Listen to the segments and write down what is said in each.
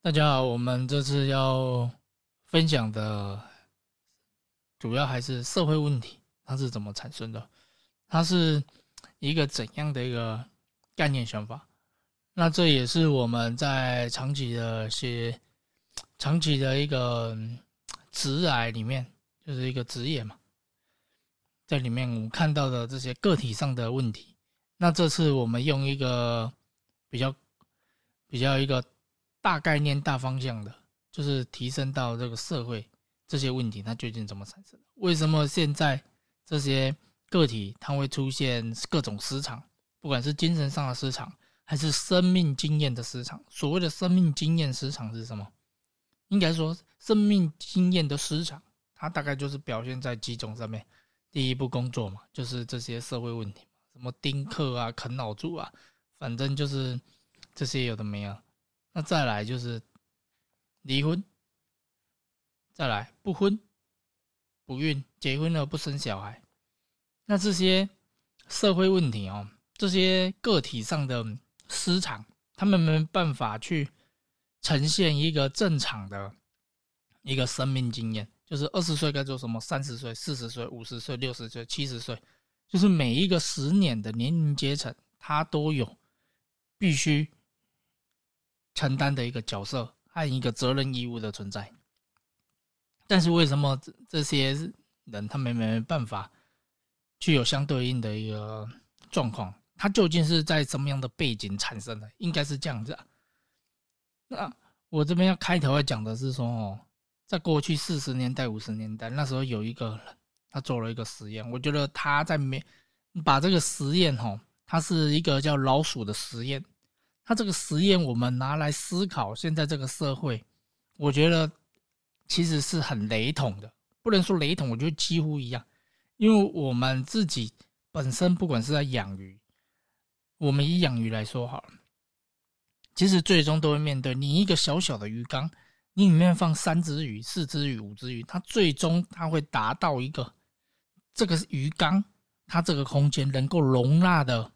大家好，我们这次要分享的主要还是社会问题，它是怎么产生的？它是一个怎样的一个概念想法？那这也是我们在长期的些长期的一个职癌里面，就是一个职业嘛，在里面我们看到的这些个体上的问题。那这次我们用一个比较比较一个。大概念、大方向的，就是提升到这个社会这些问题，它究竟怎么产生的？为什么现在这些个体它会出现各种失常？不管是精神上的失常，还是生命经验的失常。所谓的生命经验失常是什么？应该说，生命经验的失常，它大概就是表现在几种上面。第一步工作嘛，就是这些社会问题，什么丁克啊、啃老族啊，反正就是这些有的没有。那再来就是离婚，再来不婚不孕，结婚了不生小孩，那这些社会问题哦，这些个体上的失常，他们没办法去呈现一个正常的一个生命经验，就是二十岁该做什么，三十岁、四十岁、五十岁、六十岁、七十岁，就是每一个十年的年龄阶层，他都有必须。承担的一个角色和一个责任义务的存在，但是为什么这些人他们没办法具有相对应的一个状况？他究竟是在什么样的背景产生的？应该是这样子。啊。那我这边要开头要讲的是说，哦，在过去四十年代、五十年代，那时候有一个人，他做了一个实验。我觉得他在没把这个实验，哦，它是一个叫老鼠的实验。他这个实验，我们拿来思考现在这个社会，我觉得其实是很雷同的，不能说雷同，我觉得几乎一样。因为我们自己本身，不管是在养鱼，我们以养鱼来说好了，其实最终都会面对你一个小小的鱼缸，你里面放三只鱼、四只鱼、五只鱼，它最终它会达到一个这个鱼缸它这个空间能够容纳的，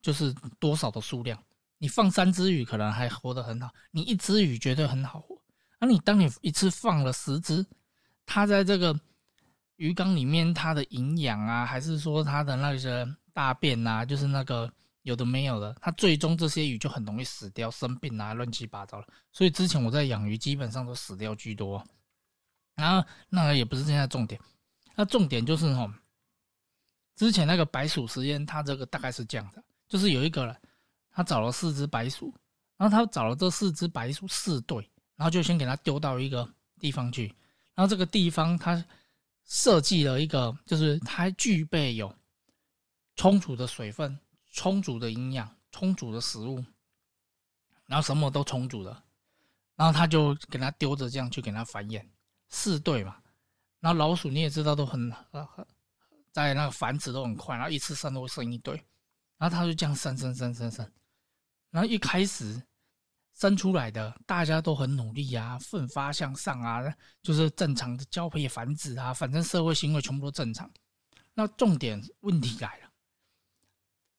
就是多少的数量。你放三只鱼可能还活得很好，你一只鱼绝对很好活。那你当你一次放了十只，它在这个鱼缸里面，它的营养啊，还是说它的那些大便啊，就是那个有的没有的，它最终这些鱼就很容易死掉、生病啊，乱七八糟了。所以之前我在养鱼，基本上都死掉居多。然后那个也不是现在重点，那重点就是哈，之前那个白鼠实验，它这个大概是这样的，就是有一个人。他找了四只白鼠，然后他找了这四只白鼠四对，然后就先给他丢到一个地方去，然后这个地方他设计了一个，就是它具备有充足的水分、充足的营养、充足的食物，然后什么都充足的，然后他就给他丢着这样去给他繁衍四对嘛，然后老鼠你也知道都很很在那个繁殖都很快，然后一次生都会生一对，然后他就这样生生生生生。然后一开始生出来的，大家都很努力啊，奋发向上啊，就是正常的交配繁殖啊，反正社会行为全部都正常。那重点问题来了，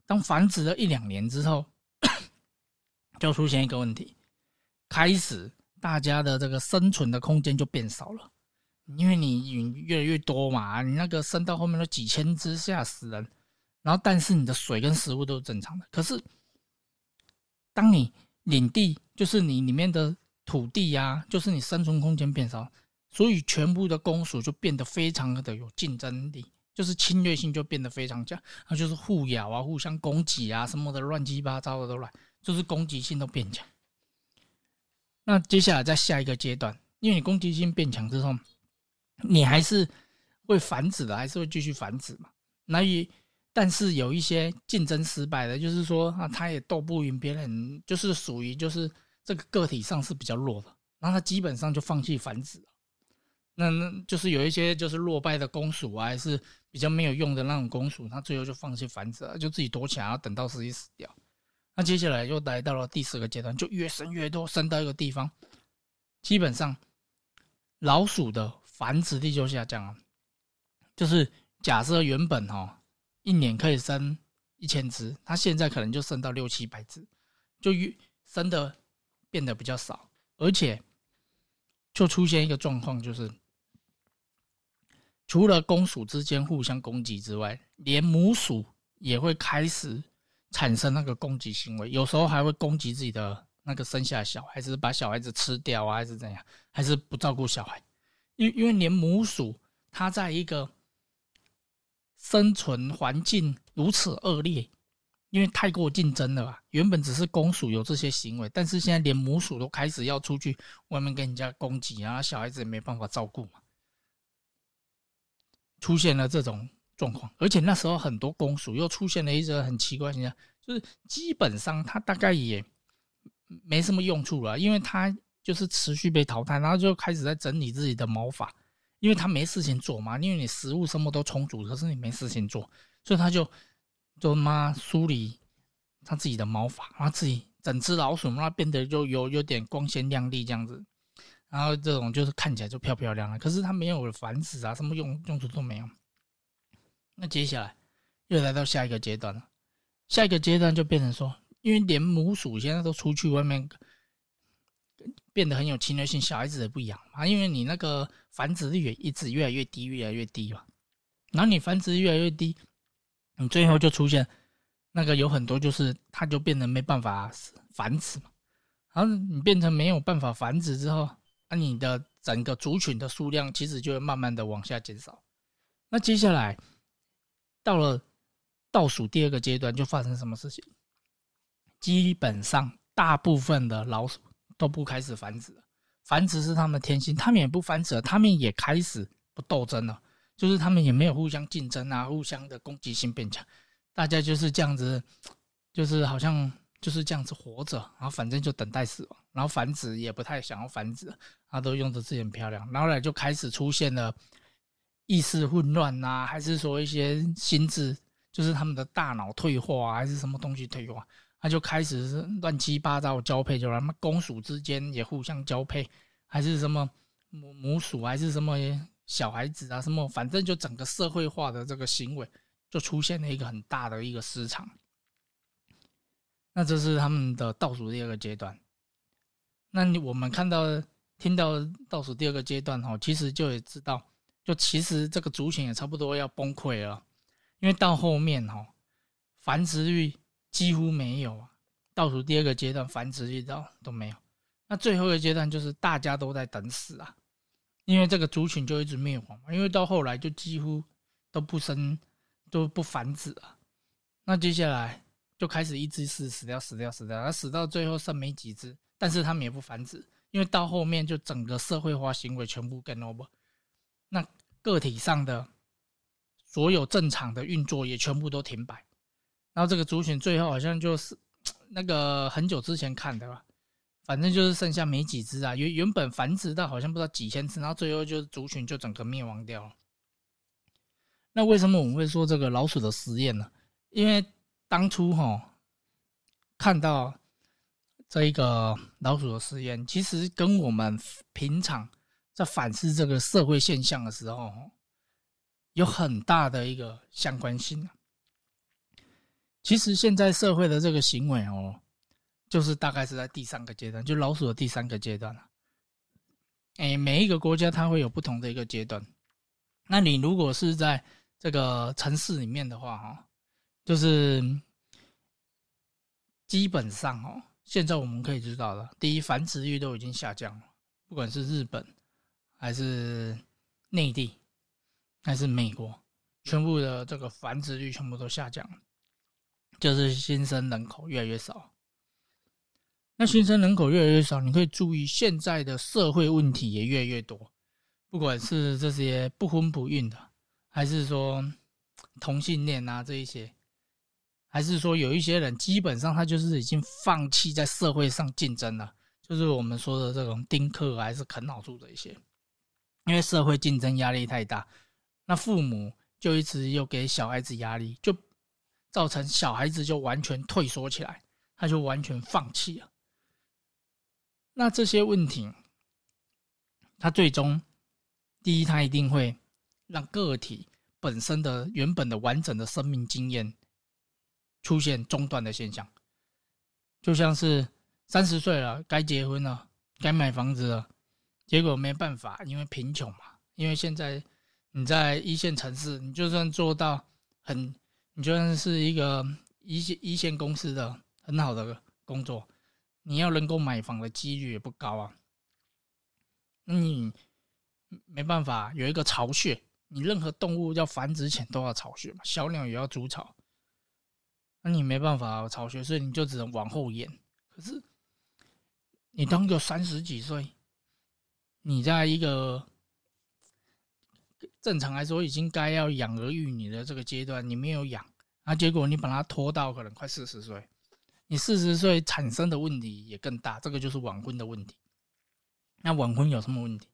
当繁殖了一两年之后，就出现一个问题，开始大家的这个生存的空间就变少了，因为你越来越多嘛，你那个生到后面都几千只，吓死人。然后但是你的水跟食物都是正常的，可是。当你领地就是你里面的土地呀，就是你生存空间变少，所以全部的公属就变得非常的有竞争力，就是侵略性就变得非常强，那就是互咬啊、互相攻击啊，什么的乱七八糟的都来，就是攻击性都变强。那接下来在下一个阶段，因为你攻击性变强之后，你还是会繁殖的，还是会继续繁殖嘛？那以但是有一些竞争失败的，就是说啊，他也斗不赢别人，就是属于就是这个个体上是比较弱的，然后他基本上就放弃繁殖了。那那就是有一些就是落败的公鼠啊，还是比较没有用的那种公鼠，他最后就放弃繁殖了，就自己躲起来，等到自己死掉。那接下来又来到了第四个阶段，就越生越多，生到一个地方，基本上老鼠的繁殖力就下降了。就是假设原本哈。一年可以生一千只，它现在可能就生到六七百只，就越生的变得比较少，而且就出现一个状况，就是除了公鼠之间互相攻击之外，连母鼠也会开始产生那个攻击行为，有时候还会攻击自己的那个生下小孩，是把小孩子吃掉啊，还是怎样，还是不照顾小孩？因因为连母鼠它在一个生存环境如此恶劣。因为太过竞争了吧？原本只是公鼠有这些行为，但是现在连母鼠都开始要出去外面跟人家攻击啊，小孩子也没办法照顾嘛，出现了这种状况。而且那时候很多公鼠又出现了一个很奇怪现象，就是基本上它大概也没什么用处了，因为它就是持续被淘汰，然后就开始在整理自己的毛发，因为它没事情做嘛，因为你食物什么都充足，可是你没事情做，所以它就。就妈梳理他自己的毛发，然后自己整只老鼠让它变得就有有点光鲜亮丽这样子，然后这种就是看起来就漂漂亮亮。可是它没有繁殖啊，什么用用处都没有。那接下来又来到下一个阶段了，下一个阶段就变成说，因为连母鼠现在都出去外面，变得很有侵略性，小孩子也不养嘛，因为你那个繁殖率也一直越来越低，越来越低嘛。然后你繁殖越来越低。你最后就出现那个有很多，就是它就变得没办法繁殖嘛。然后你变成没有办法繁殖之后，那你的整个族群的数量其实就会慢慢的往下减少。那接下来到了倒数第二个阶段，就发生什么事情？基本上大部分的老鼠都不开始繁殖了，繁殖是他们的天性，他们也不繁殖了，他们也开始不斗争了。就是他们也没有互相竞争啊，互相的攻击性变强，大家就是这样子，就是好像就是这样子活着，然后反正就等待死亡，然后繁殖也不太想要繁殖，他都用的自己很漂亮，然后来就开始出现了意识混乱呐，还是说一些心智，就是他们的大脑退化，还是什么东西退化，他就开始是乱七八糟交配，就他妈公鼠之间也互相交配，还是什么母母鼠，还是什么？小孩子啊，什么，反正就整个社会化的这个行为，就出现了一个很大的一个市场。那这是他们的倒数第二个阶段。那你我们看到、听到倒数第二个阶段哈，其实就也知道，就其实这个族群也差不多要崩溃了，因为到后面哈，繁殖率几乎没有啊。倒数第二个阶段，繁殖率都都没有。那最后一个阶段就是大家都在等死啊。因为这个族群就一直灭亡嘛，因为到后来就几乎都不生，都不繁殖了。那接下来就开始一只死死掉，死掉，死掉，它死到最后剩没几只，但是他们也不繁殖，因为到后面就整个社会化行为全部跟 over，那个体上的所有正常的运作也全部都停摆，然后这个族群最后好像就是那个很久之前看的吧。反正就是剩下没几只啊，原原本繁殖到好像不知道几千只，然后最后就是族群就整个灭亡掉了。那为什么我们会说这个老鼠的实验呢？因为当初哈看到这一个老鼠的实验，其实跟我们平常在反思这个社会现象的时候，有很大的一个相关性其实现在社会的这个行为哦。就是大概是在第三个阶段，就老鼠的第三个阶段了。哎，每一个国家它会有不同的一个阶段。那你如果是在这个城市里面的话，哈，就是基本上哦，现在我们可以知道了，第一繁殖率都已经下降了，不管是日本还是内地还是美国，全部的这个繁殖率全部都下降了，就是新生人口越来越少。那新生人口越来越少，你可以注意现在的社会问题也越来越多，不管是这些不婚不孕的，还是说同性恋啊这一些，还是说有一些人基本上他就是已经放弃在社会上竞争了，就是我们说的这种丁克还是啃老族的一些，因为社会竞争压力太大，那父母就一直又给小孩子压力，就造成小孩子就完全退缩起来，他就完全放弃了。那这些问题，他最终，第一，他一定会让个体本身的原本的完整的生命经验出现中断的现象，就像是三十岁了该结婚了，该买房子了，结果没办法，因为贫穷嘛。因为现在你在一线城市，你就算做到很，你就算是一个一线一线公司的很好的工作，你要能够买房的几率也不高啊。那你没办法，有一个巢穴，你任何动物要繁殖前都要巢穴嘛，小鸟也要筑巢。那你没办法巢穴，所以你就只能往后延。可是你当个三十几岁，你在一个正常来说已经该要养儿育女的这个阶段，你没有养，啊，结果你把它拖到可能快四十岁，你四十岁产生的问题也更大，这个就是晚婚的问题。那晚婚有什么问题？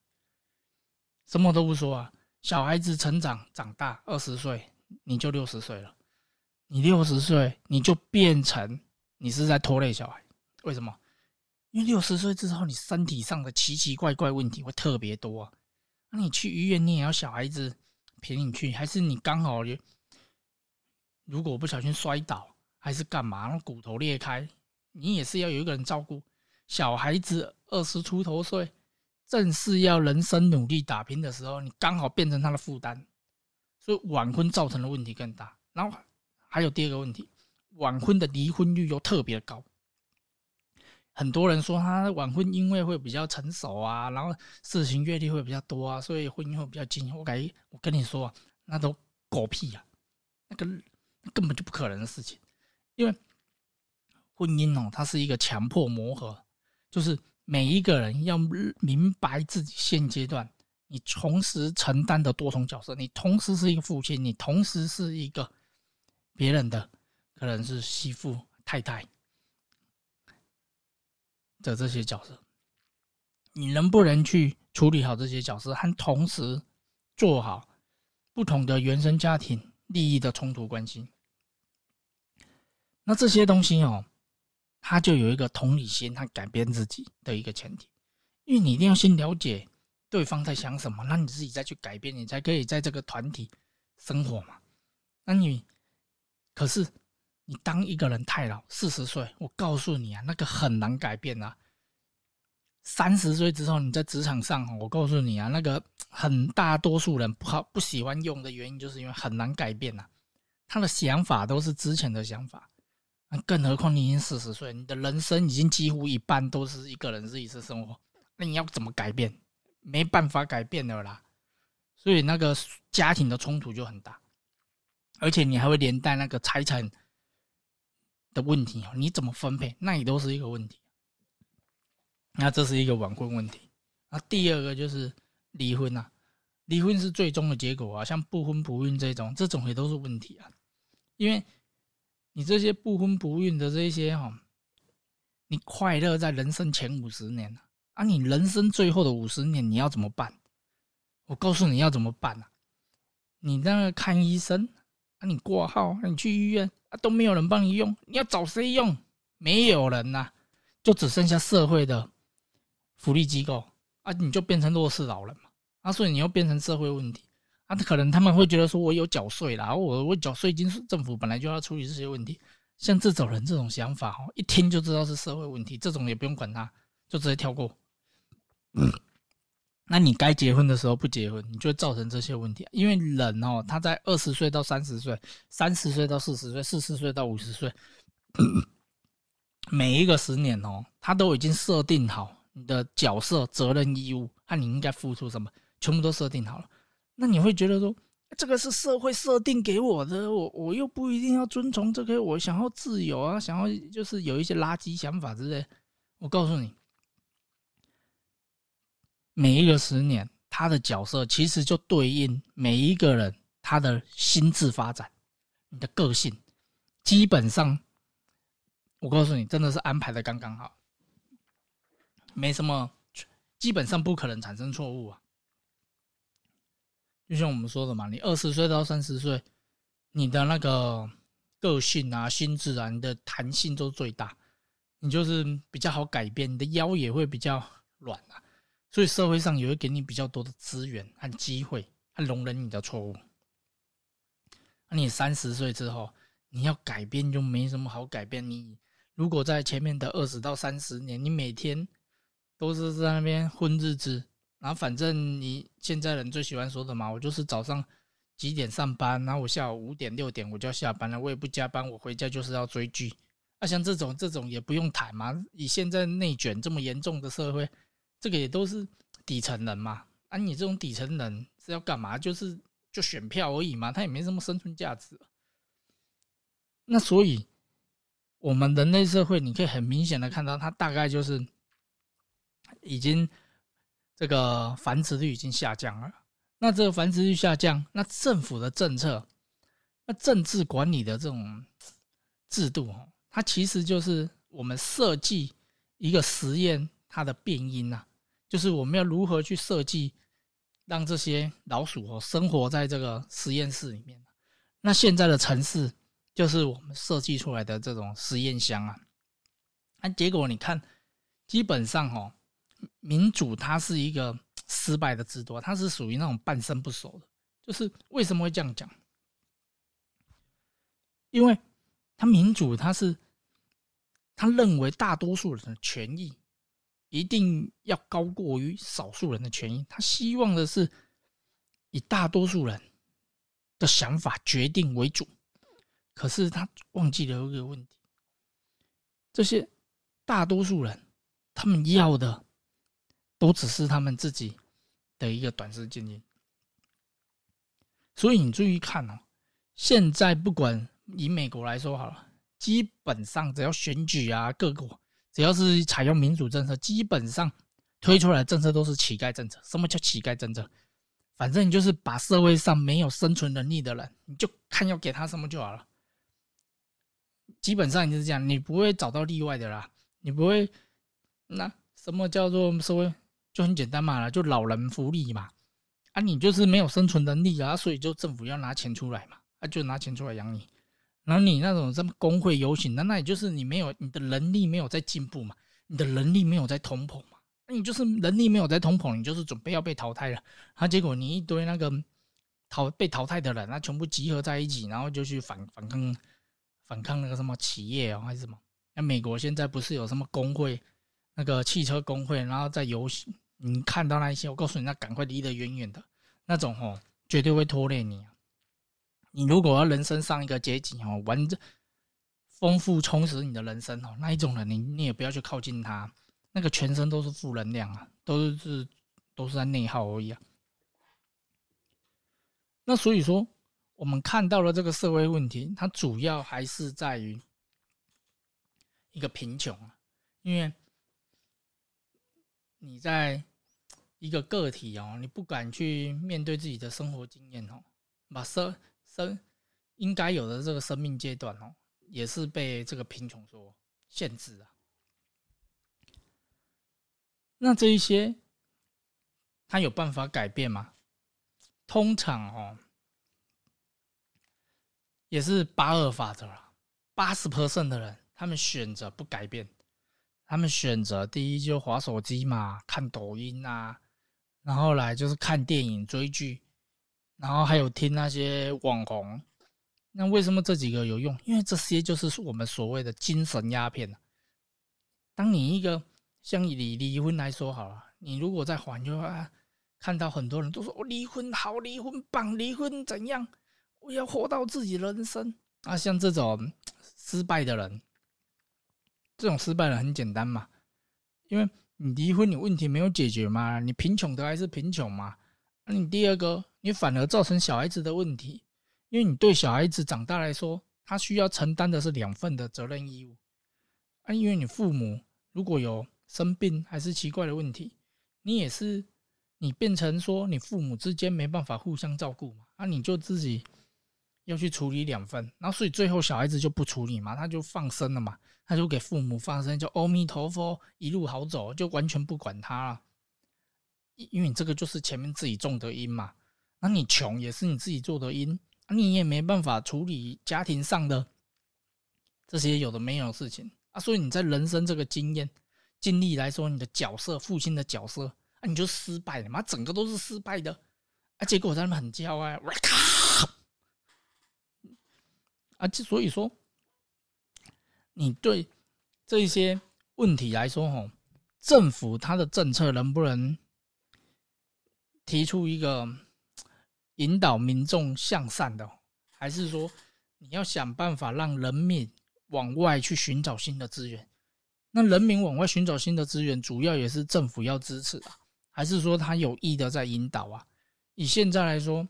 什么都不说啊，小孩子成长长大二十岁，你就六十岁了。你六十岁，你就变成你是在拖累小孩，为什么？因为六十岁之后，你身体上的奇奇怪怪问题会特别多啊。那你去医院，你也要小孩子陪你去，还是你刚好如果不小心摔倒，还是干嘛，那骨头裂开，你也是要有一个人照顾。小孩子二十出头岁，正是要人生努力打拼的时候，你刚好变成他的负担，所以晚婚造成的问题更大。然后。还有第二个问题，晚婚的离婚率又特别高。很多人说他晚婚因为会比较成熟啊，然后事情阅历会比较多啊，所以婚姻会比较近。我感觉我跟你说啊，那都狗屁呀，那个根本就不可能的事情。因为婚姻哦，它是一个强迫磨合，就是每一个人要明白自己现阶段你同时承担的多重角色，你同时是一个父亲，你同时是一个。别人的可能是媳妇、太太的这些角色，你能不能去处理好这些角色，和同时做好不同的原生家庭利益的冲突关系？那这些东西哦，他就有一个同理心，他改变自己的一个前提，因为你一定要先了解对方在想什么，那你自己再去改变，你才可以在这个团体生活嘛。那你。可是，你当一个人太老，四十岁，我告诉你啊，那个很难改变啊。三十岁之后，你在职场上，我告诉你啊，那个很大多数人不好不喜欢用的原因，就是因为很难改变呐。他的想法都是之前的想法，更何况你已经四十岁，你的人生已经几乎一半都是一个人自己的生活，那你要怎么改变？没办法改变的啦。所以那个家庭的冲突就很大。而且你还会连带那个财产的问题哦，你怎么分配，那也都是一个问题。那这是一个晚婚问题。那第二个就是离婚啊，离婚是最终的结果啊。像不婚不孕这种，这种也都是问题啊。因为你这些不婚不孕的这些哈，你快乐在人生前五十年啊，你人生最后的五十年你要怎么办？我告诉你要怎么办啊？你那个看医生。啊，你挂号，你去医院啊，都没有人帮你用，你要找谁用？没有人呐，就只剩下社会的福利机构啊，你就变成弱势老人嘛。啊，所以你要变成社会问题啊，可能他们会觉得说，我有缴税啦，我我缴税金，政府本来就要处理这些问题。像这种人这种想法哦，一听就知道是社会问题，这种也不用管他，就直接跳过。嗯。那你该结婚的时候不结婚，你就会造成这些问题。因为人哦，他在二十岁到三十岁，三十岁到四十岁，四十岁到五十岁，每一个十年哦，他都已经设定好你的角色、责任、义务，和你应该付出什么，全部都设定好了。那你会觉得说，这个是社会设定给我的，我我又不一定要遵从这个，我想要自由啊，想要就是有一些垃圾想法之类。我告诉你。每一个十年，他的角色其实就对应每一个人他的心智发展，你的个性，基本上，我告诉你，真的是安排的刚刚好，没什么，基本上不可能产生错误啊。就像我们说的嘛，你二十岁到三十岁，你的那个个性啊、心智啊、你的弹性都最大，你就是比较好改变，你的腰也会比较软啊。所以社会上也会给你比较多的资源和机会，和容忍你的错误。那你三十岁之后，你要改变就没什么好改变。你如果在前面的二十到三十年，你每天都是在那边混日子。然后反正你现在人最喜欢说的嘛，我就是早上几点上班，然后我下午五点六点我就要下班了，我也不加班，我回家就是要追剧。啊，像这种这种也不用谈嘛，以现在内卷这么严重的社会，这个也都是底层人嘛。啊，你这种底层人是要干嘛？就是就选票而已嘛，他也没什么生存价值。那所以，我们人类社会，你可以很明显的看到，它大概就是已经。这个繁殖率已经下降了，那这个繁殖率下降，那政府的政策，那政治管理的这种制度哦，它其实就是我们设计一个实验它的变因呐，就是我们要如何去设计，让这些老鼠哦生活在这个实验室里面。那现在的城市就是我们设计出来的这种实验箱啊，那结果你看，基本上哦。民主它是一个失败的制度，它是属于那种半生不熟的。就是为什么会这样讲？因为他民主，他是他认为大多数人的权益一定要高过于少数人的权益，他希望的是以大多数人的想法决定为主。可是他忘记了一个问题：这些大多数人他们要的。都只是他们自己的一个短视经营，所以你注意看哦，现在不管以美国来说好了，基本上只要选举啊，各国只要是采用民主政策，基本上推出来的政策都是乞丐政策。什么叫乞丐政策？反正你就是把社会上没有生存能力的人，你就看要给他什么就好了。基本上就是这样，你不会找到例外的啦，你不会那什么叫做社会？就很简单嘛，就老人福利嘛，啊，你就是没有生存能力啊，所以就政府要拿钱出来嘛，啊，就拿钱出来养你。然后你那种什么工会游行，那那也就是你没有你的能力没有在进步嘛，你的能力没有在通膨嘛，那你就是能力没有在通膨，你就是准备要被淘汰了。啊，结果你一堆那个淘被淘汰的人，那全部集合在一起，然后就去反反抗反抗那个什么企业哦，还是什么？那美国现在不是有什么工会，那个汽车工会，然后在游行。你看到那一些，我告诉你，那赶快离得远远的，那种哦，绝对会拖累你。你如果要人生上一个阶级哦，完整丰富充实你的人生哦，那一种人，你你也不要去靠近他，那个全身都是负能量啊，都是都是在内耗而已啊。那所以说，我们看到了这个社会问题，它主要还是在于一个贫穷啊，因为。你在一个个体哦，你不敢去面对自己的生活经验哦，把生生应该有的这个生命阶段哦，也是被这个贫穷所限制啊。那这一些，他有办法改变吗？通常哦，也是八二法则啊，八十 percent 的人他们选择不改变。他们选择第一就划手机嘛，看抖音啊，然后来就是看电影、追剧，然后还有听那些网红。那为什么这几个有用？因为这些就是我们所谓的精神鸦片。当你一个像以离婚来说好了，你如果在还就啊，看到很多人都说我离婚好，离婚棒，离婚怎样？我要活到自己人生啊！像这种失败的人。这种失败了很简单嘛，因为你离婚，你问题没有解决嘛，你贫穷的还是贫穷嘛。那你第二个，你反而造成小孩子的问题，因为你对小孩子长大来说，他需要承担的是两份的责任义务。啊，因为你父母如果有生病还是奇怪的问题，你也是你变成说你父母之间没办法互相照顾嘛，啊，你就自己要去处理两份，然后所以最后小孩子就不处理嘛，他就放生了嘛。他就给父母放生，叫阿弥陀佛，一路好走，就完全不管他了。因因为你这个就是前面自己种的因嘛，那你穷也是你自己做的因，你也没办法处理家庭上的这些有的没有的事情啊。所以你在人生这个经验经历来说，你的角色，父亲的角色啊，你就失败了嘛，整个都是失败的啊。结果他们很骄傲，我靠！啊，就所以说。你对这一些问题来说，吼，政府它的政策能不能提出一个引导民众向善的，还是说你要想办法让人民往外去寻找新的资源？那人民往外寻找新的资源，主要也是政府要支持啊，还是说他有意的在引导啊？以现在来说，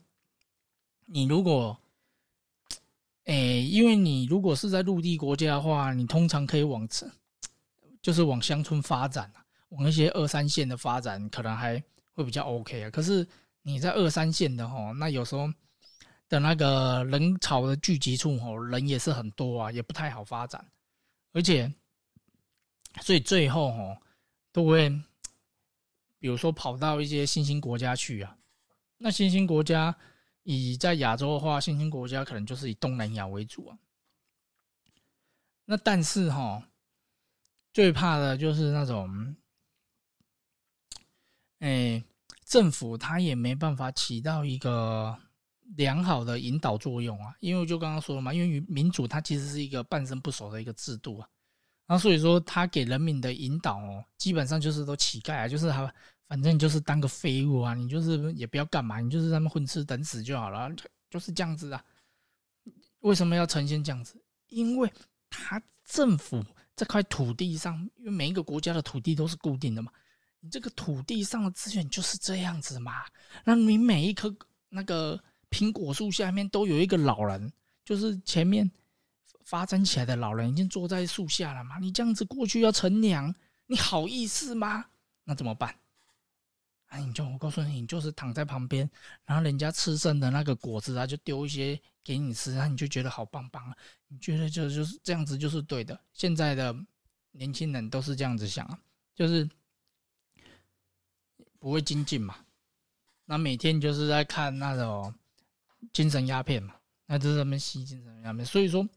你如果，诶，因为你如果是在陆地国家的话，你通常可以往，就是往乡村发展啊，往一些二三线的发展，可能还会比较 OK 啊。可是你在二三线的哈，那有时候的那个人潮的聚集处吼，人也是很多啊，也不太好发展，而且，所以最后吼都会，比如说跑到一些新兴国家去啊。那新兴国家以在亚洲的话，新兴国家可能就是以东南亚为主啊。那但是哈，最怕的就是那种，哎，政府他也没办法起到一个良好的引导作用啊。因为就刚刚说了嘛，因为民主它其实是一个半生不熟的一个制度啊。然后所以说，他给人民的引导哦，基本上就是都乞丐啊，就是他。反正就是当个废物啊，你就是也不要干嘛，你就是在那混吃等死就好了，就是这样子啊。为什么要呈现这样子？因为他政府这块土地上，因为每一个国家的土地都是固定的嘛，你这个土地上的资源就是这样子嘛。那你每一棵那个苹果树下面都有一个老人，就是前面发展起来的老人已经坐在树下了嘛。你这样子过去要乘凉，你好意思吗？那怎么办？你就我告诉你，你就是躺在旁边，然后人家吃剩的那个果子啊，就丢一些给你吃，然后你就觉得好棒棒啊！你觉得就就是这样子就是对的。现在的年轻人都是这样子想啊，就是不会精进嘛。那每天就是在看那种精神鸦片嘛，那就是他们吸精神鸦片。所以说，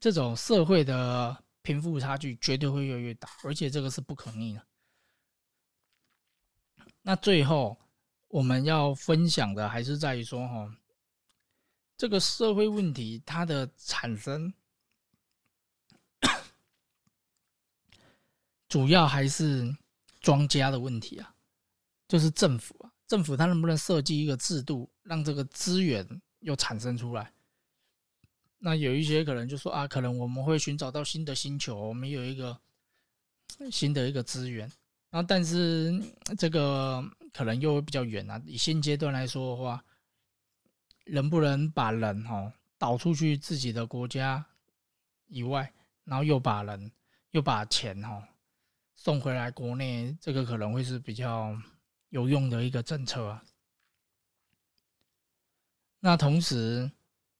这种社会的贫富差距绝对会越来越大，而且这个是不可逆的。那最后我们要分享的还是在于说，哈，这个社会问题它的产生，主要还是庄家的问题啊，就是政府啊，政府它能不能设计一个制度，让这个资源又产生出来？那有一些可能就说啊，可能我们会寻找到新的星球，我们有一个新的一个资源。然后，但是这个可能又比较远啊。以现阶段来说的话，能不能把人哈导出去自己的国家以外，然后又把人又把钱哈送回来国内，这个可能会是比较有用的一个政策啊。那同时，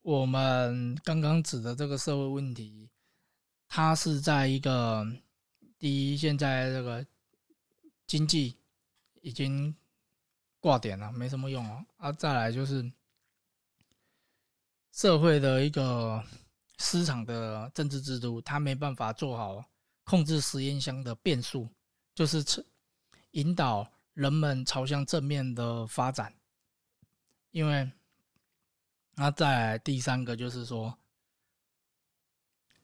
我们刚刚指的这个社会问题，它是在一个第一，现在这个。经济已经挂点了，没什么用哦。啊，再来就是社会的一个市场的政治制度，它没办法做好控制实验箱的变数，就是引导人们朝向正面的发展。因为，那再来第三个就是说，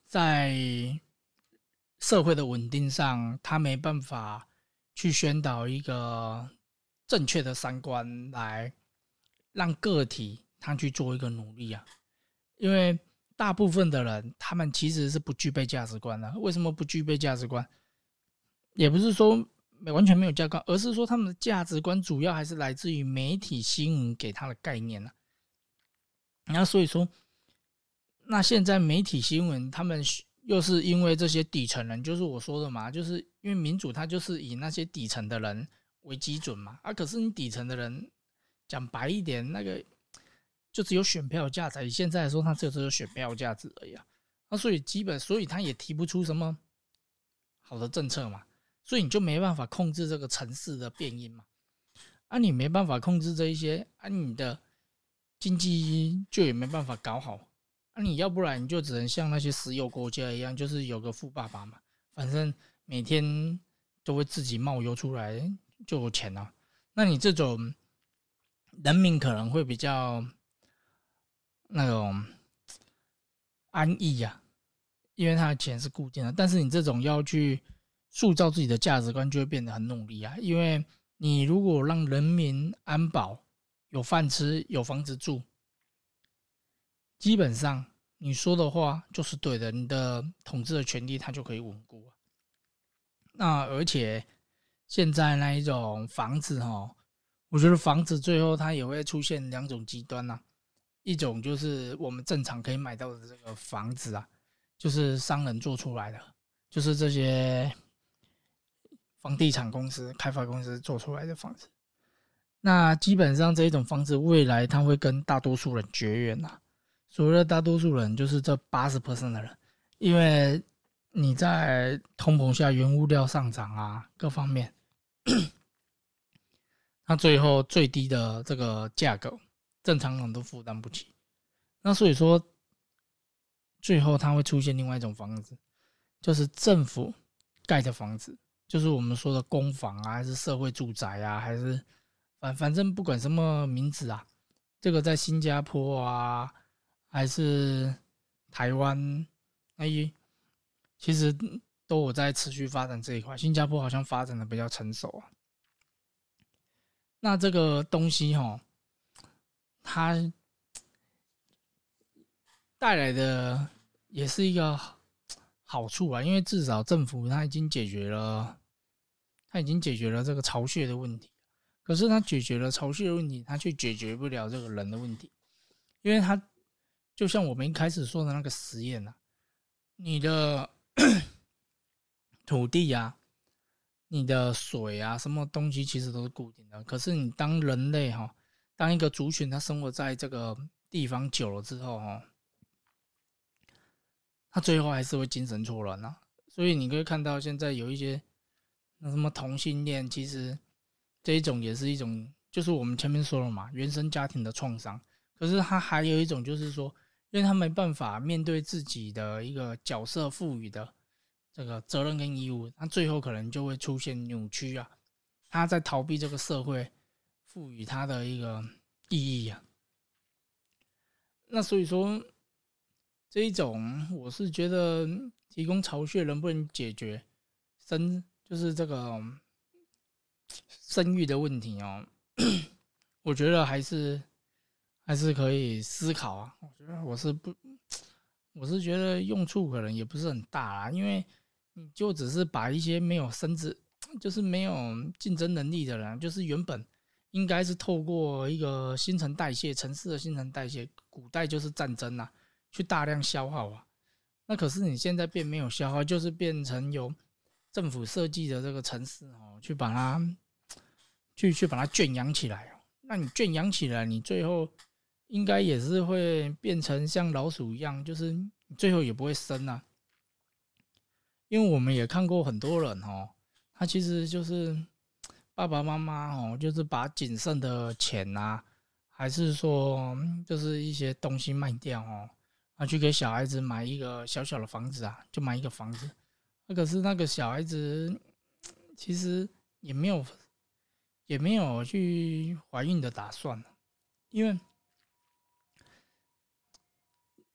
在社会的稳定上，它没办法。去宣导一个正确的三观，来让个体他去做一个努力啊。因为大部分的人，他们其实是不具备价值观的。为什么不具备价值观？也不是说完全没有价值观，而是说他们的价值观主要还是来自于媒体新闻给他的概念呢。那所以说，那现在媒体新闻他们。又是因为这些底层人，就是我说的嘛，就是因为民主它就是以那些底层的人为基准嘛。啊，可是你底层的人讲白一点，那个就只有选票价值。现在来说，它就只有选票价值而已啊。那所以基本，所以他也提不出什么好的政策嘛。所以你就没办法控制这个城市的变音嘛。啊，你没办法控制这一些，啊，你的经济就也没办法搞好。那你要不然你就只能像那些石油国家一样，就是有个富爸爸嘛，反正每天都会自己冒油出来就有钱了。那你这种人民可能会比较那种安逸呀，因为他的钱是固定的。但是你这种要去塑造自己的价值观就会变得很努力啊。因为你如果让人民安保、有饭吃、有房子住，基本上你说的话就是对的，你的统治的权利它就可以稳固。那而且现在那一种房子哈，我觉得房子最后它也会出现两种极端呐。一种就是我们正常可以买到的这个房子啊，就是商人做出来的，就是这些房地产公司、开发公司做出来的房子。那基本上这一种房子未来它会跟大多数人绝缘呐。所谓的大多数人，就是这八十 percent 的人，因为你在通膨下，原物料上涨啊，各方面，那最后最低的这个价格。正常人都负担不起，那所以说，最后它会出现另外一种房子，就是政府盖的房子，就是我们说的公房啊，还是社会住宅啊，还是反反正不管什么名字啊，这个在新加坡啊，还是台湾，那一其实都有在持续发展这一块。新加坡好像发展的比较成熟啊，那这个东西哈。它带来的也是一个好处啊，因为至少政府它已经解决了，它已经解决了这个巢穴的问题。可是它解决了巢穴的问题，它却解决不了这个人的问题，因为它就像我们一开始说的那个实验呐，你的土地啊，你的水啊，什么东西其实都是固定的。可是你当人类哈。当一个族群他生活在这个地方久了之后，哈，他最后还是会精神错乱呐。所以你可以看到，现在有一些那什么同性恋，其实这一种也是一种，就是我们前面说了嘛，原生家庭的创伤。可是他还有一种，就是说，因为他没办法面对自己的一个角色赋予的这个责任跟义务，他最后可能就会出现扭曲啊，他在逃避这个社会。赋予他的一个意义啊，那所以说这一种，我是觉得提供巢穴能不能解决生，就是这个生育的问题哦，我觉得还是还是可以思考啊。我觉得我是不，我是觉得用处可能也不是很大啊，因为你就只是把一些没有生殖，就是没有竞争能力的人，就是原本。应该是透过一个新陈代谢，城市的新陈代谢，古代就是战争呐，去大量消耗啊。那可是你现在变没有消耗，就是变成由政府设计的这个城市哦，去把它，去去把它圈养起来。那你圈养起来，你最后应该也是会变成像老鼠一样，就是最后也不会生啊。因为我们也看过很多人哦，他其实就是。爸爸妈妈哦，就是把仅剩的钱啊，还是说就是一些东西卖掉哦，啊，去给小孩子买一个小小的房子啊，就买一个房子。那可是那个小孩子其实也没有也没有去怀孕的打算，因为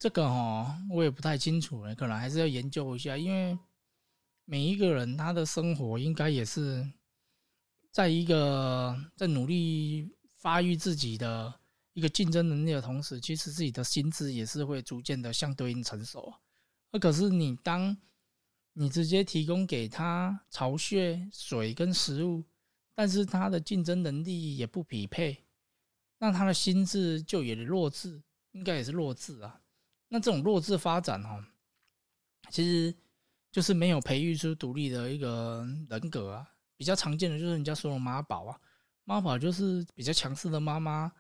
这个哦，我也不太清楚了，可能还是要研究一下。因为每一个人他的生活应该也是。在一个在努力发育自己的一个竞争能力的同时，其实自己的心智也是会逐渐的相对应成熟。那可是你当你直接提供给他巢穴、水跟食物，但是他的竞争能力也不匹配，那他的心智就也弱智，应该也是弱智啊。那这种弱智发展哦，其实就是没有培育出独立的一个人格啊。比较常见的就是人家说的妈宝啊，妈宝就是比较强势的妈妈，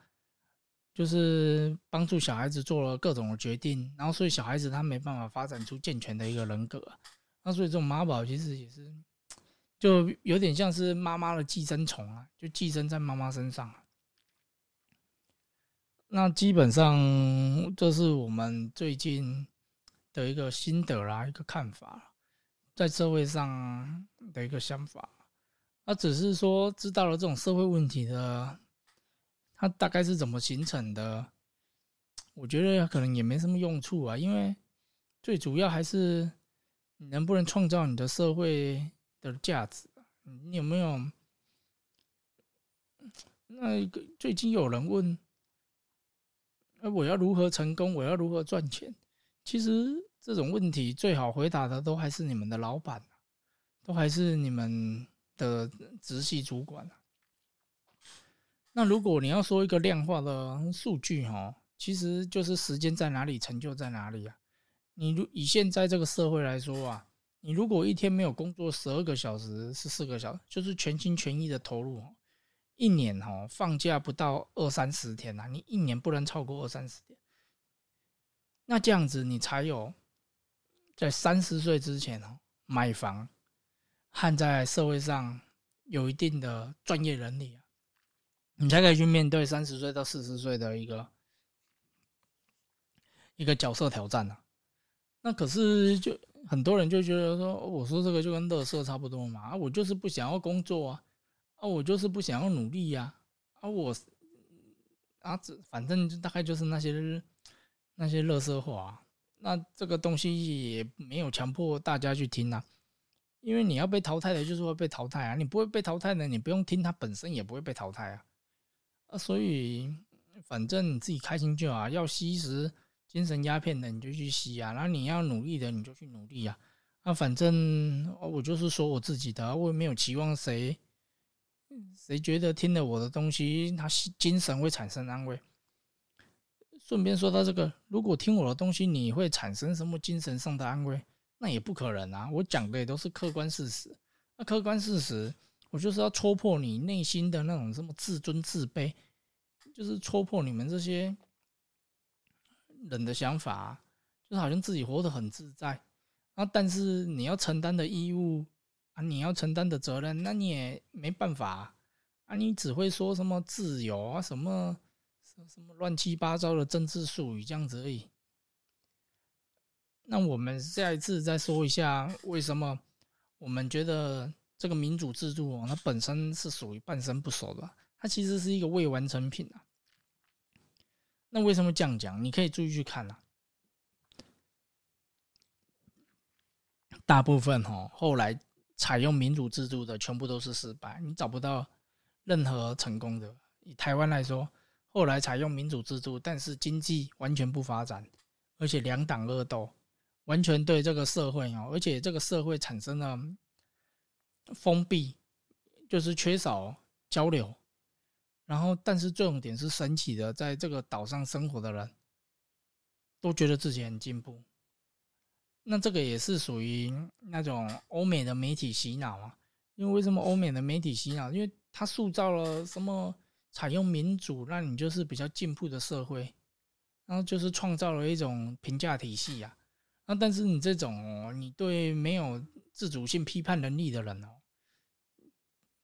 就是帮助小孩子做了各种的决定，然后所以小孩子他没办法发展出健全的一个人格，那所以这种妈宝其实也是，就有点像是妈妈的寄生虫啊，就寄生在妈妈身上。那基本上这是我们最近的一个心得啦，一个看法，在社会上的一个想法。他只是说知道了这种社会问题的，它大概是怎么形成的？我觉得可能也没什么用处啊，因为最主要还是你能不能创造你的社会的价值？你有没有？那个最近有人问，那我要如何成功？我要如何赚钱？其实这种问题最好回答的都还是你们的老板，都还是你们的直系主管那如果你要说一个量化的数据哈，其实就是时间在哪里，成就在哪里啊？你如以现在这个社会来说啊，你如果一天没有工作十二个小时，十四个小时，就是全心全意的投入，一年哦放假不到二三十天呐，你一年不能超过二三十天。那这样子，你才有在三十岁之前哦买房，和在社会上有一定的专业能力啊，你才可以去面对三十岁到四十岁的一个一个角色挑战啊。那可是，就很多人就觉得说，我说这个就跟乐色差不多嘛，啊，我就是不想要工作啊，啊，我就是不想要努力呀，啊，我啊，这反正就大概就是那些那些乐色话，那这个东西也没有强迫大家去听啊，因为你要被淘汰的，就是会被淘汰啊，你不会被淘汰的，你不用听，它本身也不会被淘汰啊，啊，所以反正你自己开心就好，要吸食。精神鸦片的你就去吸啊，然后你要努力的你就去努力啊。那反正我就是说我自己的，我也没有期望谁，谁觉得听了我的东西，他精神会产生安慰。顺便说到这个，如果听我的东西你会产生什么精神上的安慰，那也不可能啊。我讲的也都是客观事实，那客观事实，我就是要戳破你内心的那种什么自尊自卑，就是戳破你们这些。人的想法，就是好像自己活得很自在，啊，但是你要承担的义务啊，你要承担的责任，那你也没办法啊，你只会说什么自由啊，什么什么乱七八糟的政治术语这样子而已。那我们下一次再说一下，为什么我们觉得这个民主制度哦它本身是属于半生不熟的，它其实是一个未完成品啊。那为什么这样讲？你可以注意去看啊。大部分哈后来采用民主制度的全部都是失败，你找不到任何成功的。以台湾来说，后来采用民主制度，但是经济完全不发展，而且两党恶斗，完全对这个社会哦，而且这个社会产生了封闭，就是缺少交流。然后，但是重点是神奇的，在这个岛上生活的人，都觉得自己很进步。那这个也是属于那种欧美的媒体洗脑啊。因为为什么欧美的媒体洗脑？因为它塑造了什么采用民主，那你就是比较进步的社会，然后就是创造了一种评价体系啊。那但是你这种你对没有自主性批判能力的人哦，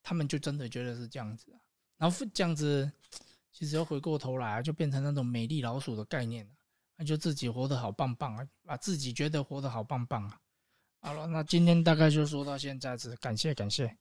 他们就真的觉得是这样子啊。然后这样子，其实要回过头来，就变成那种美丽老鼠的概念了。那就自己活得好棒棒啊，把自己觉得活得好棒棒啊。好了，那今天大概就说到现在，子感谢感谢。